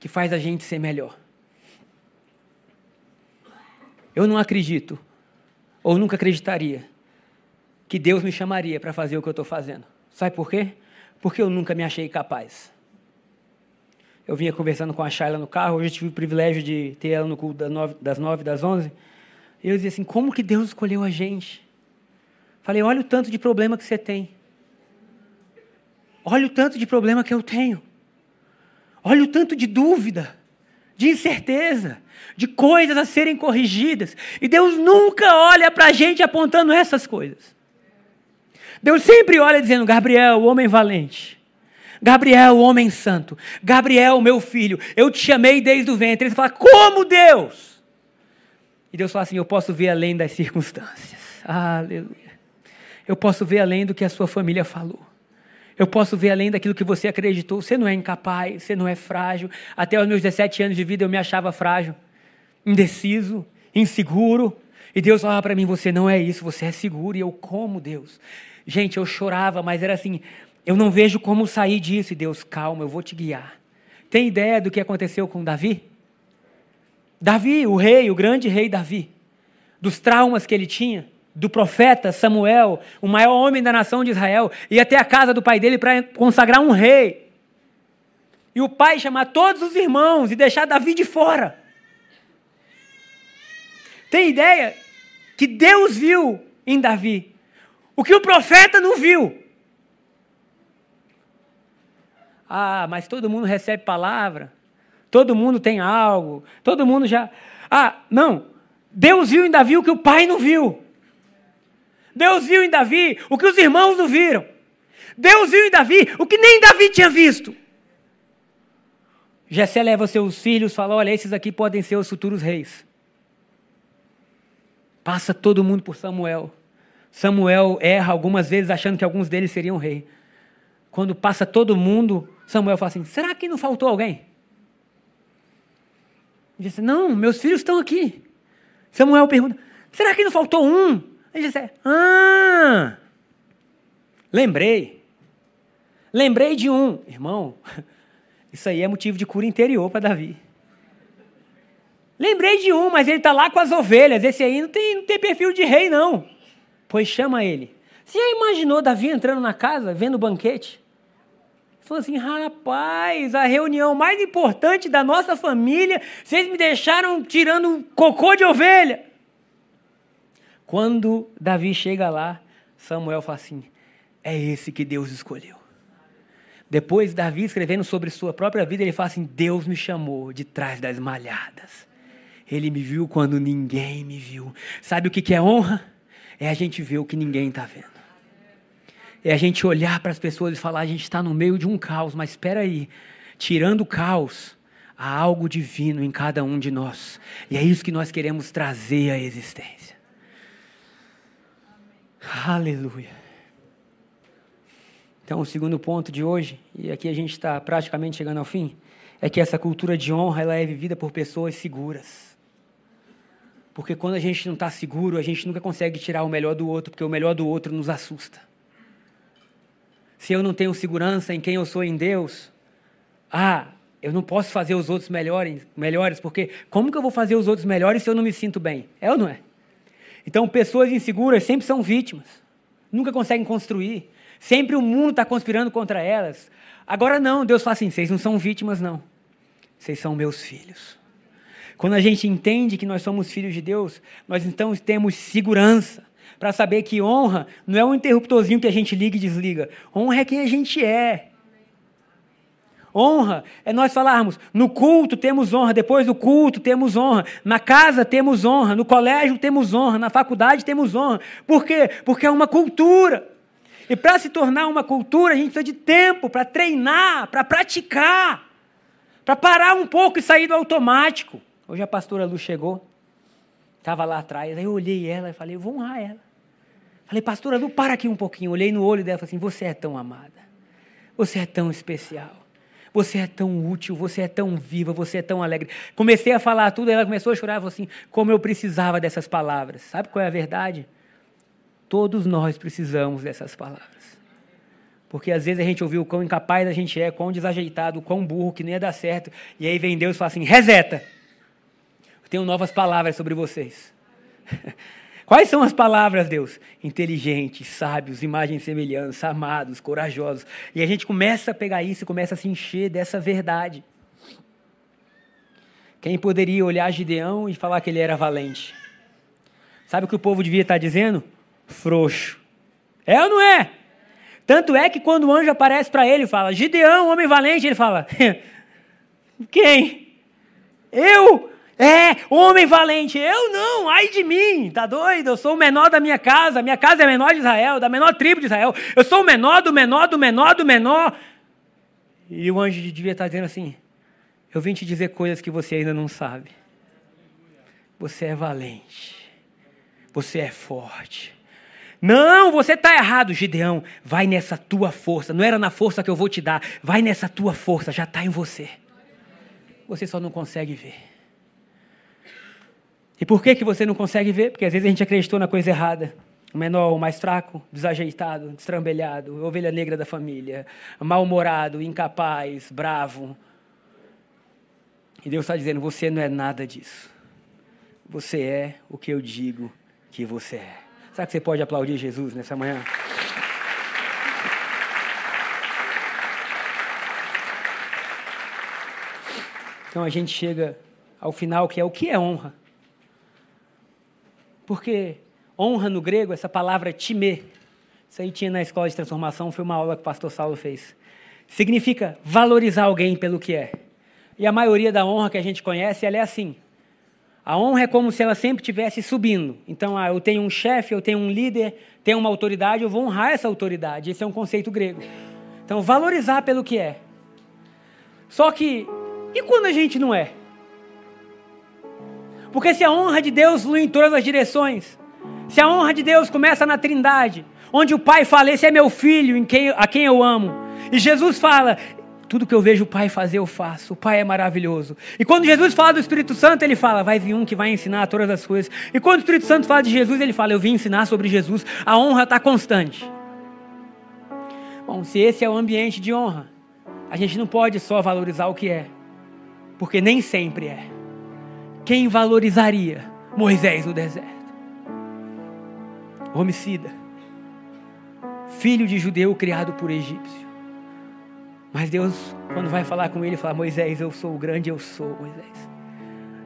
que faz a gente ser melhor. Eu não acredito, ou nunca acreditaria, que Deus me chamaria para fazer o que eu estou fazendo. Sabe por quê? Porque eu nunca me achei capaz. Eu vinha conversando com a Shayla no carro, hoje eu tive o privilégio de ter ela no culto das nove, das onze. E eu dizia assim: como que Deus escolheu a gente? Falei: olha o tanto de problema que você tem. Olha o tanto de problema que eu tenho. Olha o tanto de dúvida, de incerteza, de coisas a serem corrigidas. E Deus nunca olha para a gente apontando essas coisas. Deus sempre olha dizendo: Gabriel, o homem valente. Gabriel, o homem santo. Gabriel, meu filho, eu te chamei desde o ventre. Ele fala: Como Deus? E Deus fala assim: Eu posso ver além das circunstâncias. Aleluia. Eu posso ver além do que a sua família falou. Eu posso ver além daquilo que você acreditou. Você não é incapaz, você não é frágil. Até os meus 17 anos de vida eu me achava frágil, indeciso, inseguro. E Deus falava para mim: Você não é isso, você é seguro. E eu, como Deus? Gente, eu chorava, mas era assim: Eu não vejo como sair disso. E Deus, calma, eu vou te guiar. Tem ideia do que aconteceu com Davi? Davi, o rei, o grande rei Davi, dos traumas que ele tinha do profeta Samuel, o maior homem da nação de Israel, ir até a casa do pai dele para consagrar um rei. E o pai chamar todos os irmãos e deixar Davi de fora. Tem ideia que Deus viu em Davi o que o profeta não viu? Ah, mas todo mundo recebe palavra, todo mundo tem algo, todo mundo já. Ah, não. Deus viu em Davi o que o pai não viu. Deus viu em Davi o que os irmãos não viram. Deus viu em Davi o que nem Davi tinha visto. Jessé leva seus filhos e fala: Olha, esses aqui podem ser os futuros reis. Passa todo mundo por Samuel. Samuel erra algumas vezes achando que alguns deles seriam rei. Quando passa todo mundo, Samuel fala assim: Será que não faltou alguém? Ele disse: Não, meus filhos estão aqui. Samuel pergunta: Será que não faltou um? Ele disse: Ah, lembrei. Lembrei de um. Irmão, (laughs) isso aí é motivo de cura interior para Davi. Lembrei de um, mas ele está lá com as ovelhas. Esse aí não tem, não tem perfil de rei, não. Pois chama ele. Você já imaginou Davi entrando na casa, vendo o banquete? Falou assim: rapaz, a reunião mais importante da nossa família, vocês me deixaram tirando cocô de ovelha. Quando Davi chega lá, Samuel fala assim: é esse que Deus escolheu. Depois, Davi escrevendo sobre sua própria vida, ele fala assim: Deus me chamou de trás das malhadas. Ele me viu quando ninguém me viu. Sabe o que é honra? É a gente ver o que ninguém está vendo. É a gente olhar para as pessoas e falar: a gente está no meio de um caos, mas espera aí, tirando o caos, há algo divino em cada um de nós. E é isso que nós queremos trazer à existência. Aleluia. Então, o segundo ponto de hoje, e aqui a gente está praticamente chegando ao fim, é que essa cultura de honra ela é vivida por pessoas seguras. Porque quando a gente não está seguro, a gente nunca consegue tirar o melhor do outro, porque o melhor do outro nos assusta. Se eu não tenho segurança em quem eu sou em Deus, ah, eu não posso fazer os outros melhores, melhores, porque como que eu vou fazer os outros melhores se eu não me sinto bem? É ou não é? Então, pessoas inseguras sempre são vítimas, nunca conseguem construir. Sempre o mundo está conspirando contra elas. Agora não, Deus fala assim: vocês não são vítimas, não. Vocês são meus filhos. Quando a gente entende que nós somos filhos de Deus, nós então temos segurança para saber que honra não é um interruptorzinho que a gente liga e desliga. Honra é quem a gente é. Honra é nós falarmos, no culto temos honra, depois do culto temos honra, na casa temos honra, no colégio temos honra, na faculdade temos honra. Por quê? Porque é uma cultura. E para se tornar uma cultura, a gente precisa de tempo para treinar, para praticar, para parar um pouco e sair do automático. Hoje a pastora Lu chegou, estava lá atrás, aí eu olhei ela e falei, vou honrar ela. Falei, pastora Lu, para aqui um pouquinho. Olhei no olho dela e falei assim: Você é tão amada, você é tão especial. Você é tão útil, você é tão viva, você é tão alegre. Comecei a falar tudo, ela começou a chorar, falou assim: como eu precisava dessas palavras. Sabe qual é a verdade? Todos nós precisamos dessas palavras. Porque às vezes a gente ouviu o quão incapaz a gente é, quão desajeitado, quão burro, que nem ia dar certo. E aí vem Deus e fala assim: reseta. Eu tenho novas palavras sobre vocês. (laughs) Quais são as palavras, Deus? Inteligentes, sábios, imagem e semelhança, amados, corajosos. E a gente começa a pegar isso e começa a se encher dessa verdade. Quem poderia olhar Gideão e falar que ele era valente? Sabe o que o povo devia estar dizendo? Frouxo. É ou não é? Tanto é que quando o anjo aparece para ele e fala, Gideão, homem valente, ele fala, (laughs) quem? Eu? É, homem valente, eu não, ai de mim, tá doido? Eu sou o menor da minha casa, minha casa é a menor de Israel, da menor tribo de Israel. Eu sou o menor do menor do menor do menor. E o anjo devia estar dizendo assim: Eu vim te dizer coisas que você ainda não sabe. Você é valente, você é forte. Não, você está errado, Gideão. Vai nessa tua força. Não era na força que eu vou te dar. Vai nessa tua força, já está em você. Você só não consegue ver. E por que, que você não consegue ver? Porque às vezes a gente acreditou na coisa errada. O menor, o mais fraco, desajeitado, destrambelhado, ovelha negra da família, mal-humorado, incapaz, bravo. E Deus está dizendo: você não é nada disso. Você é o que eu digo que você é. Será que você pode aplaudir Jesus nessa manhã? Então a gente chega ao final, que é o que é honra. Porque honra no grego, essa palavra time, isso aí tinha na escola de transformação, foi uma aula que o pastor Saulo fez. Significa valorizar alguém pelo que é. E a maioria da honra que a gente conhece, ela é assim. A honra é como se ela sempre estivesse subindo. Então, ah, eu tenho um chefe, eu tenho um líder, tenho uma autoridade, eu vou honrar essa autoridade. Esse é um conceito grego. Então, valorizar pelo que é. Só que, e quando a gente não é? Porque se a honra de Deus flui em todas as direções, se a honra de Deus começa na Trindade, onde o Pai fala: Esse é meu filho, em quem, a quem eu amo, e Jesus fala: Tudo que eu vejo o Pai fazer, eu faço. O Pai é maravilhoso. E quando Jesus fala do Espírito Santo, ele fala: Vai vir um que vai ensinar todas as coisas. E quando o Espírito Santo fala de Jesus, ele fala: Eu vim ensinar sobre Jesus. A honra está constante. Bom, se esse é o ambiente de honra, a gente não pode só valorizar o que é, porque nem sempre é. Quem valorizaria Moisés no deserto? Homicida. Filho de judeu criado por egípcio. Mas Deus, quando vai falar com ele, fala: Moisés, eu sou o grande, eu sou Moisés.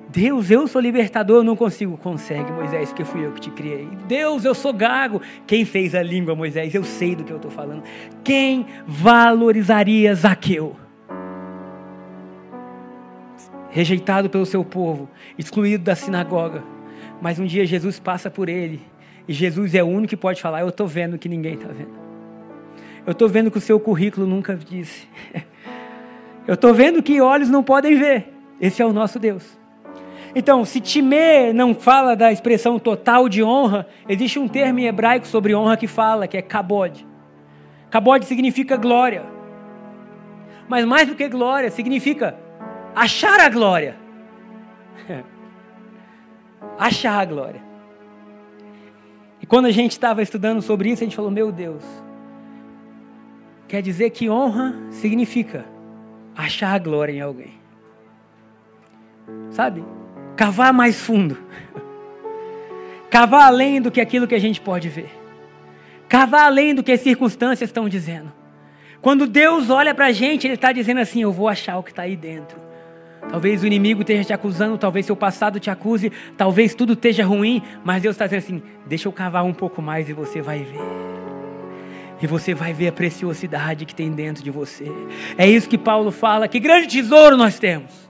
Deus, eu sou libertador, eu não consigo. Consegue, Moisés, porque fui eu que te criei. Deus, eu sou gago. Quem fez a língua, Moisés? Eu sei do que eu estou falando. Quem valorizaria Zaqueu? Rejeitado pelo seu povo, excluído da sinagoga. Mas um dia Jesus passa por ele, e Jesus é o único que pode falar: Eu estou vendo que ninguém está vendo. Eu estou vendo que o seu currículo nunca disse. (laughs) Eu estou vendo que olhos não podem ver. Esse é o nosso Deus. Então, se Timê não fala da expressão total de honra, existe um termo em hebraico sobre honra que fala, que é kabod. Kabod significa glória. Mas mais do que glória, significa achar a glória. (laughs) achar a glória. E quando a gente estava estudando sobre isso, a gente falou: Meu Deus, quer dizer que honra significa achar a glória em alguém. Sabe? Cavar mais fundo. (laughs) Cavar além do que aquilo que a gente pode ver. Cavar além do que as circunstâncias estão dizendo. Quando Deus olha para a gente, Ele está dizendo assim: Eu vou achar o que está aí dentro. Talvez o inimigo esteja te acusando, talvez seu passado te acuse, talvez tudo esteja ruim, mas Deus está dizendo assim: deixa eu cavar um pouco mais e você vai ver. E você vai ver a preciosidade que tem dentro de você. É isso que Paulo fala: que grande tesouro nós temos.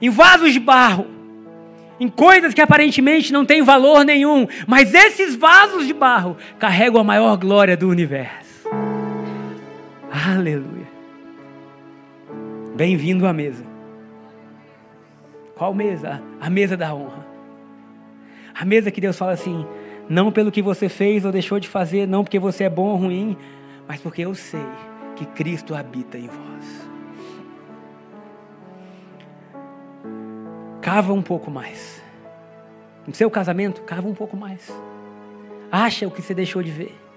Em vasos de barro, em coisas que aparentemente não têm valor nenhum, mas esses vasos de barro carregam a maior glória do universo. Aleluia. Bem-vindo à mesa. Qual mesa? A mesa da honra. A mesa que Deus fala assim: não pelo que você fez ou deixou de fazer, não porque você é bom ou ruim, mas porque eu sei que Cristo habita em vós. Cava um pouco mais. No seu casamento, cava um pouco mais. Acha o que você deixou de ver.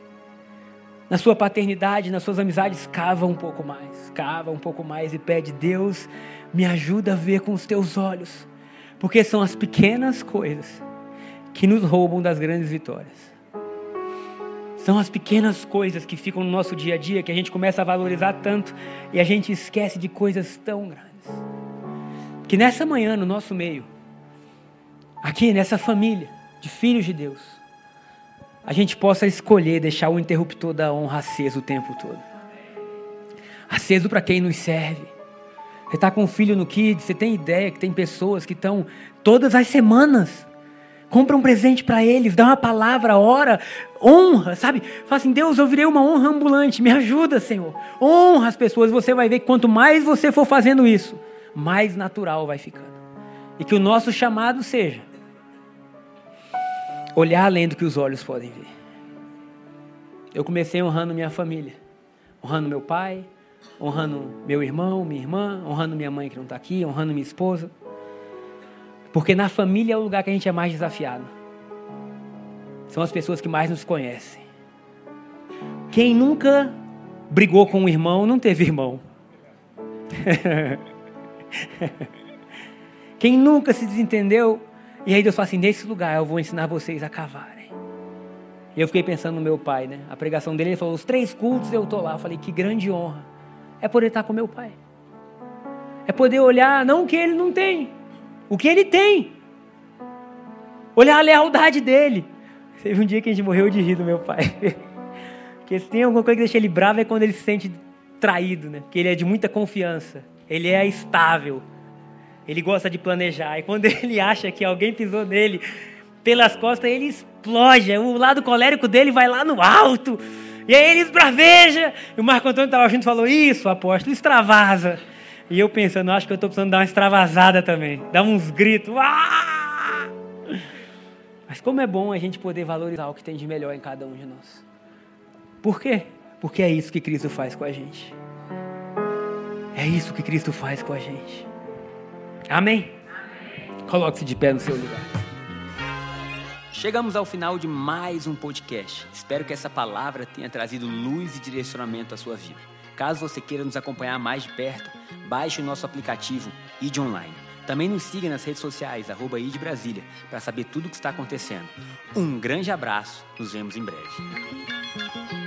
Na sua paternidade, nas suas amizades, cava um pouco mais. Cava um pouco mais e pede: Deus, me ajuda a ver com os teus olhos. Porque são as pequenas coisas que nos roubam das grandes vitórias. São as pequenas coisas que ficam no nosso dia a dia que a gente começa a valorizar tanto e a gente esquece de coisas tão grandes. Que nessa manhã, no nosso meio, aqui nessa família de filhos de Deus, a gente possa escolher deixar o interruptor da honra aceso o tempo todo. Aceso para quem nos serve. Você está com um filho no Kids, você tem ideia que tem pessoas que estão todas as semanas compra um presente para eles, dá uma palavra, ora, honra, sabe? Fala assim: Deus, eu virei uma honra ambulante, me ajuda, Senhor. Honra as pessoas, você vai ver que quanto mais você for fazendo isso, mais natural vai ficando. E que o nosso chamado seja olhar além do que os olhos podem ver. Eu comecei honrando minha família, honrando meu pai, honrando meu irmão, minha irmã, honrando minha mãe que não está aqui, honrando minha esposa. Porque na família é o lugar que a gente é mais desafiado. São as pessoas que mais nos conhecem. Quem nunca brigou com um irmão não teve irmão. (laughs) Quem nunca se desentendeu, e aí Deus fala assim: nesse lugar eu vou ensinar vocês a cavarem. E eu fiquei pensando no meu pai, né? A pregação dele, ele falou: os três cultos eu estou lá. Eu falei: que grande honra. É poder estar com meu pai. É poder olhar, não o que ele não tem, o que ele tem. Olhar a lealdade dele. Teve um dia que a gente morreu de rir do meu pai. (laughs) Porque se tem alguma coisa que deixa ele bravo é quando ele se sente traído, né? Porque ele é de muita confiança. Ele é estável. Ele gosta de planejar. E quando (laughs) ele acha que alguém pisou nele pelas costas, ele explode. O lado colérico dele vai lá no alto. E aí ele esbraveja. E o Marco Antônio estava junto e falou: Isso, apóstolo, extravasa. E eu pensando, acho que eu estou precisando dar uma extravasada também. Dar uns gritos. Ah! Mas como é bom a gente poder valorizar o que tem de melhor em cada um de nós. Por quê? Porque é isso que Cristo faz com a gente. É isso que Cristo faz com a gente. Amém? Coloque-se de pé no seu lugar. Chegamos ao final de mais um podcast. Espero que essa palavra tenha trazido luz e direcionamento à sua vida. Caso você queira nos acompanhar mais de perto, baixe o nosso aplicativo ID Online. Também nos siga nas redes sociais, arroba ID Brasília, para saber tudo o que está acontecendo. Um grande abraço, nos vemos em breve.